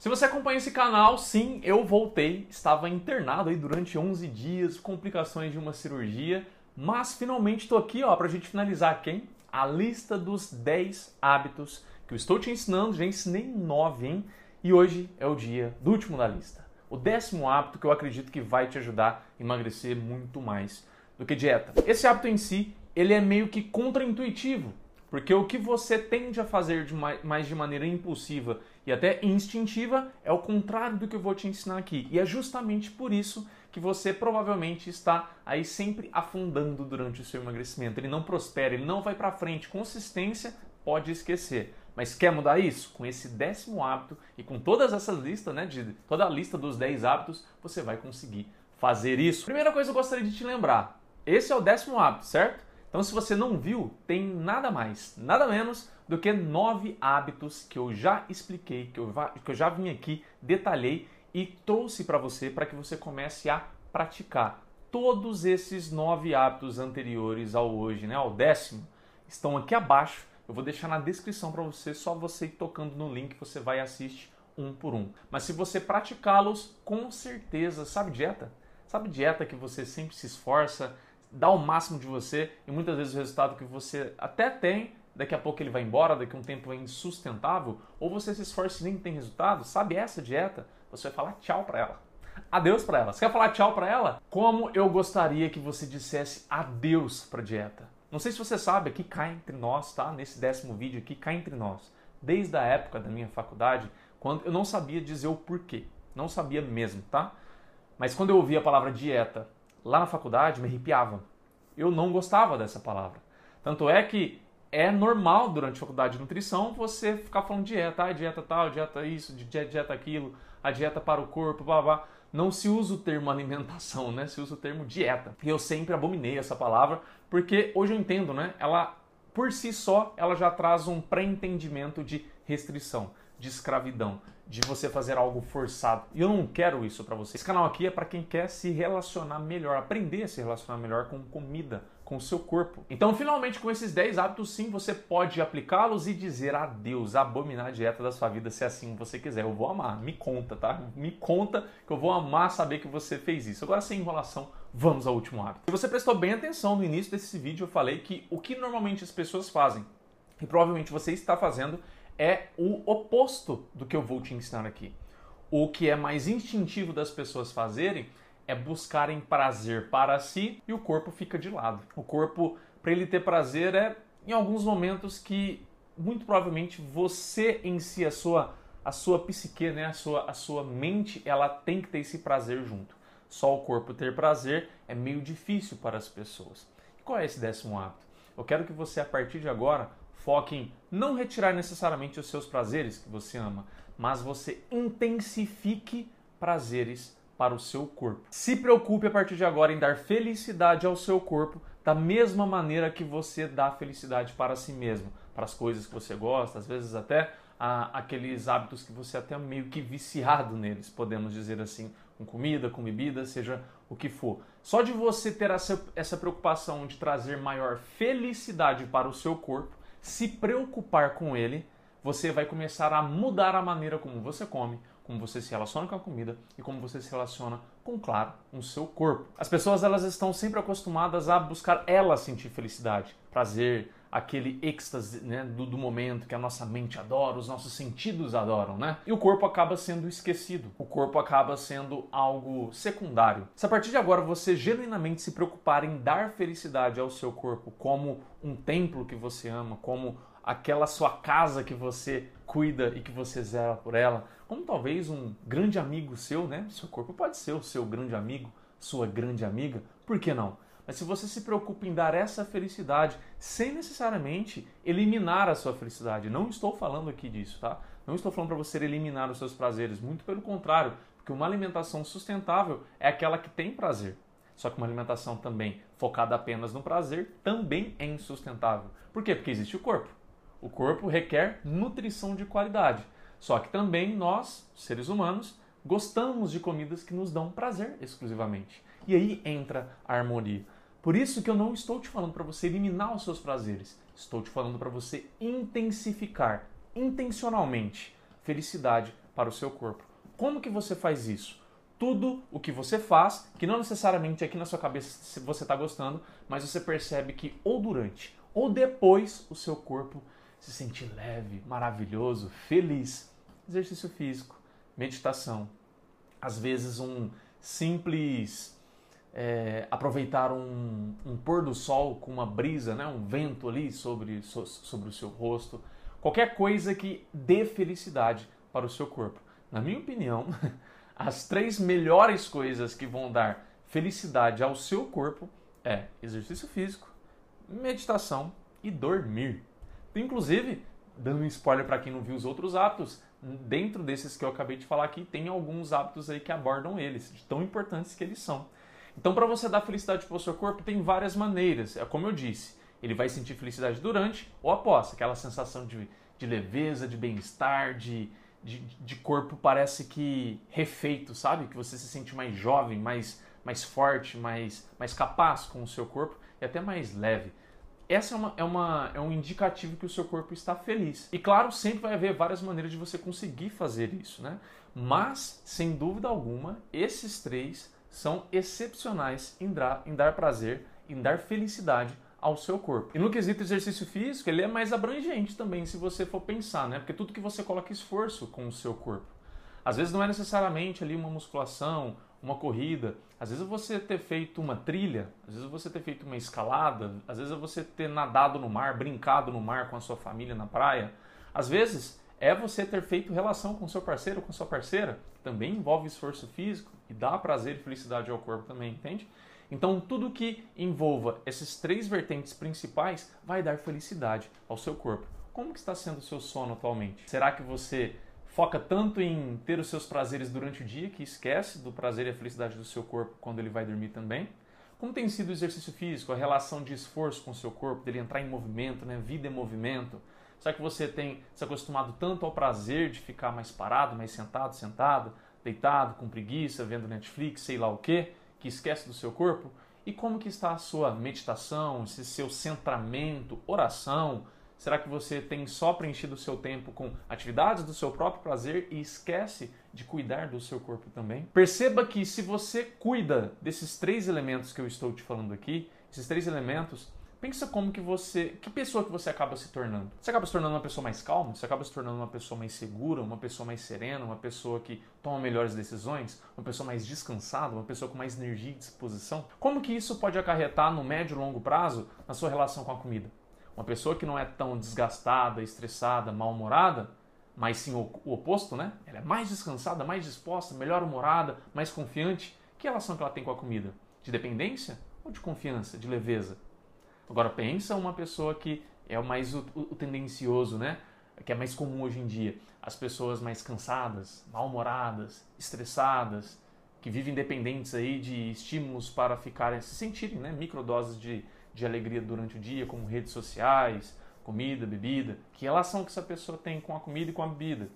Se você acompanha esse canal, sim, eu voltei. Estava internado aí durante 11 dias, complicações de uma cirurgia, mas finalmente estou aqui ó, a gente finalizar quem? A lista dos 10 hábitos que eu estou te ensinando. Já ensinei 9, hein? E hoje é o dia do último da lista. O décimo hábito que eu acredito que vai te ajudar a emagrecer muito mais do que dieta. Esse hábito em si, ele é meio que contraintuitivo, porque o que você tende a fazer de mais, mais de maneira impulsiva e até instintiva é o contrário do que eu vou te ensinar aqui. E é justamente por isso que você provavelmente está aí sempre afundando durante o seu emagrecimento. Ele não prospera, ele não vai para frente. Consistência, pode esquecer. Mas quer mudar isso? Com esse décimo hábito e com todas essas listas, né, de toda a lista dos 10 hábitos, você vai conseguir fazer isso. Primeira coisa que eu gostaria de te lembrar, esse é o décimo hábito, certo? Então, se você não viu, tem nada mais, nada menos do que nove hábitos que eu já expliquei, que eu, que eu já vim aqui, detalhei e trouxe para você para que você comece a praticar. Todos esses nove hábitos anteriores ao hoje, né, ao décimo, estão aqui abaixo. Eu vou deixar na descrição para você, só você tocando no link você vai assistir um por um. Mas se você praticá-los, com certeza, sabe dieta? Sabe dieta que você sempre se esforça, dá o máximo de você e muitas vezes o resultado que você até tem, daqui a pouco ele vai embora, daqui a um tempo é insustentável, ou você se esforça e nem tem resultado, sabe essa dieta? Você vai falar tchau para ela. Adeus para ela. Você quer falar tchau para ela? Como eu gostaria que você dissesse adeus para dieta. Não sei se você sabe, aqui cá entre nós, tá? Nesse décimo vídeo aqui, cá entre nós. Desde a época da minha faculdade, quando eu não sabia dizer o porquê. Não sabia mesmo, tá? Mas quando eu ouvi a palavra dieta lá na faculdade me arrepiava. Eu não gostava dessa palavra. Tanto é que é normal durante a faculdade de nutrição você ficar falando dieta, ah, dieta tal, dieta isso, dieta aquilo, a dieta para o corpo, blá blá. Não se usa o termo alimentação, né? Se usa o termo dieta. E eu sempre abominei essa palavra, porque hoje eu entendo, né? Ela por si só, ela já traz um pré-entendimento de restrição, de escravidão, de você fazer algo forçado. E eu não quero isso para você. Esse canal aqui é para quem quer se relacionar melhor, aprender a se relacionar melhor com comida, com o seu corpo. Então, finalmente, com esses 10 hábitos, sim, você pode aplicá-los e dizer adeus, abominar a dieta da sua vida se assim você quiser. Eu vou amar, me conta, tá? Me conta que eu vou amar saber que você fez isso. Agora, sem enrolação, vamos ao último hábito. Se você prestou bem atenção no início desse vídeo, eu falei que o que normalmente as pessoas fazem, e provavelmente você está fazendo, é o oposto do que eu vou te ensinar aqui. O que é mais instintivo das pessoas fazerem é buscarem prazer para si e o corpo fica de lado. O corpo, para ele ter prazer, é em alguns momentos que muito provavelmente você em si, a sua, a sua psique, né, a, sua, a sua mente, ela tem que ter esse prazer junto. Só o corpo ter prazer é meio difícil para as pessoas. E qual é esse décimo hábito? Eu quero que você, a partir de agora, Foque em não retirar necessariamente os seus prazeres que você ama, mas você intensifique prazeres para o seu corpo. Se preocupe a partir de agora em dar felicidade ao seu corpo da mesma maneira que você dá felicidade para si mesmo, para as coisas que você gosta, às vezes até a, aqueles hábitos que você até meio que viciado neles, podemos dizer assim, com comida, com bebida, seja o que for. Só de você ter essa, essa preocupação de trazer maior felicidade para o seu corpo, se preocupar com ele, você vai começar a mudar a maneira como você come, como você se relaciona com a comida e como você se relaciona com, claro, o seu corpo. As pessoas elas estão sempre acostumadas a buscar elas sentir felicidade, prazer, aquele êxtase né, do, do, momento que a nossa mente adora, os nossos sentidos adoram, né? E o corpo acaba sendo esquecido, o corpo acaba sendo algo secundário. Se a partir de agora você genuinamente se preocupar em dar felicidade ao seu corpo como um templo que você ama, como aquela sua casa que você cuida e que você zela por ela, como talvez um grande amigo seu, né? Seu corpo pode ser o seu grande amigo, sua grande amiga, por que não? Mas se você se preocupa em dar essa felicidade sem necessariamente eliminar a sua felicidade, não estou falando aqui disso, tá? Não estou falando para você eliminar os seus prazeres, muito pelo contrário, porque uma alimentação sustentável é aquela que tem prazer. Só que uma alimentação também focada apenas no prazer também é insustentável. Por quê? Porque existe o corpo. O corpo requer nutrição de qualidade. Só que também nós, seres humanos, gostamos de comidas que nos dão prazer exclusivamente. E aí entra a harmonia. Por isso que eu não estou te falando para você eliminar os seus prazeres. Estou te falando para você intensificar intencionalmente felicidade para o seu corpo. Como que você faz isso? Tudo o que você faz, que não necessariamente aqui na sua cabeça você está gostando, mas você percebe que ou durante ou depois o seu corpo se sente leve, maravilhoso, feliz. Exercício físico, meditação, às vezes um simples é, aproveitar um, um, pôr do sol com uma brisa, né, um vento ali sobre, so, sobre o seu rosto, qualquer coisa que dê felicidade para o seu corpo. Na minha opinião, as três melhores coisas que vão dar felicidade ao seu corpo é exercício físico, meditação e dormir. Inclusive, dando um spoiler para quem não viu os outros hábitos, dentro desses que eu acabei de falar aqui, tem alguns hábitos aí que abordam eles, de tão importantes que eles são. Então, para você dar felicidade para o seu corpo, tem várias maneiras. É como eu disse, ele vai sentir felicidade durante ou após, aquela sensação de, de leveza, de bem-estar, de, de, de, corpo parece que refeito, sabe? Que você se sente mais jovem, mais, mais forte, mais, mais capaz com o seu corpo e até mais leve essa é, uma, é, uma, é um indicativo que o seu corpo está feliz. E claro, sempre vai haver várias maneiras de você conseguir fazer isso, né? Mas, sem dúvida alguma, esses três são excepcionais em dar, em dar prazer, em dar felicidade ao seu corpo. E no quesito exercício físico, ele é mais abrangente também, se você for pensar, né? Porque tudo que você coloca esforço com o seu corpo. Às vezes não é necessariamente ali uma musculação, uma corrida, às vezes você ter feito uma trilha, às vezes você ter feito uma escalada, às vezes você ter nadado no mar, brincado no mar com a sua família na praia. Às vezes é você ter feito relação com seu parceiro ou com sua parceira, também envolve esforço físico e dá prazer e felicidade ao corpo também, entende? Então, tudo que envolva esses três vertentes principais vai dar felicidade ao seu corpo. Como que está sendo o seu sono atualmente? Será que você foca tanto em ter os seus prazeres durante o dia que esquece do prazer e a felicidade do seu corpo quando ele vai dormir também. Como tem sido o exercício físico, a relação de esforço com o seu corpo, dele entrar em movimento, né? vida em movimento. Será que você tem se acostumado tanto ao prazer de ficar mais parado, mais sentado, sentado, deitado, com preguiça, vendo Netflix, sei lá o que, que esquece do seu corpo? E como que está a sua meditação, esse seu centramento, oração, Será que você tem só preenchido o seu tempo com atividades do seu próprio prazer e esquece de cuidar do seu corpo também? Perceba que se você cuida desses três elementos que eu estou te falando aqui, esses três elementos, pensa como que você, que pessoa que você acaba se tornando. Você acaba se tornando uma pessoa mais calma, você acaba se tornando uma pessoa mais segura, uma pessoa mais serena, uma pessoa que toma melhores decisões, uma pessoa mais descansada, uma pessoa com mais energia e disposição. Como que isso pode acarretar no médio e longo prazo na sua relação com a comida? Uma pessoa que não é tão desgastada, estressada, mal-humorada, mas sim o, o, oposto, né? Ela é mais descansada, mais disposta, melhor humorada, mais confiante. Que relação que ela tem com a comida? De dependência ou de confiança, de leveza? Agora pensa uma pessoa que é o mais o, o tendencioso, né? Que é mais comum hoje em dia. As pessoas mais cansadas, mal-humoradas, estressadas, que vivem dependentes aí de estímulos para ficarem, se sentirem, né? Microdoses de de alegria durante o dia, como redes sociais, comida, bebida. Que relação que essa pessoa tem com a comida e com a bebida?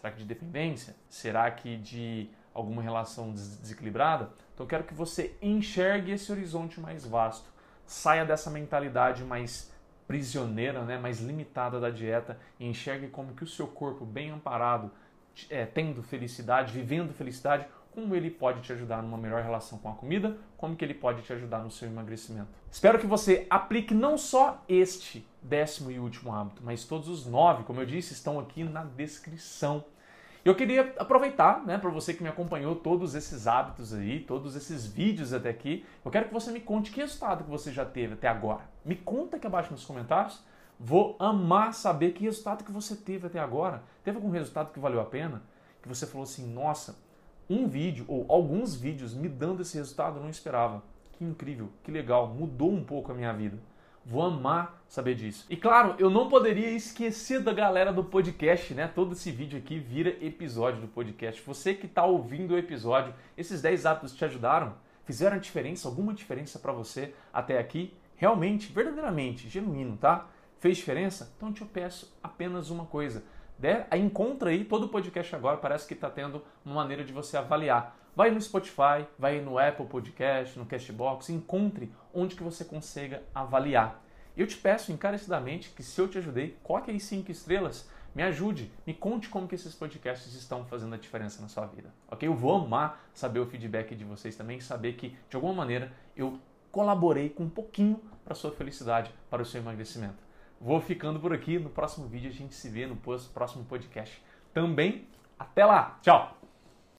Será que de dependência? Será que de alguma relação desequilibrada? Então eu quero que você enxergue esse horizonte mais vasto. Saia dessa mentalidade mais prisioneira, né, mais limitada da dieta e enxergue como que o seu corpo bem amparado, é, tendo felicidade, vivendo felicidade, como ele pode te ajudar numa melhor relação com a comida, como que ele pode te ajudar no seu emagrecimento. Espero que você aplique não só este décimo e último hábito, mas todos os nove, como eu disse, estão aqui na descrição. Eu queria aproveitar, né, para você que me acompanhou todos esses hábitos aí, todos esses vídeos até aqui, eu quero que você me conte que resultado que você já teve até agora. Me conta aqui abaixo nos comentários. Vou amar saber que resultado que você teve até agora. Teve algum resultado que valeu a pena? Que você falou assim, nossa, um vídeo ou alguns vídeos me dando esse resultado eu não esperava. Que incrível, que legal, mudou um pouco a minha vida. Vou amar saber disso. E claro, eu não poderia esquecer da galera do podcast, né? Todo esse vídeo aqui vira episódio do podcast. Você que está ouvindo o episódio, esses 10 hábitos te ajudaram? Fizeram diferença, alguma diferença para você até aqui? Realmente, verdadeiramente, genuíno, tá? Fez diferença? Então eu te peço apenas uma coisa né? Encontra aí todo o podcast agora, parece que está tendo uma maneira de você avaliar. Vai no Spotify, vai no Apple Podcast, no Castbox, encontre onde que você consiga avaliar. Eu te peço encarecidamente que se eu te ajudei, coloque aí cinco estrelas, me ajude, me conte como que esses podcasts estão fazendo a diferença na sua vida, ok? Eu vou amar saber o feedback de vocês também, saber que de alguma maneira eu colaborei com um pouquinho para a sua felicidade, para o seu emagrecimento. Vou ficando por aqui. No próximo vídeo a gente se vê no próximo podcast também. Até lá. Tchau.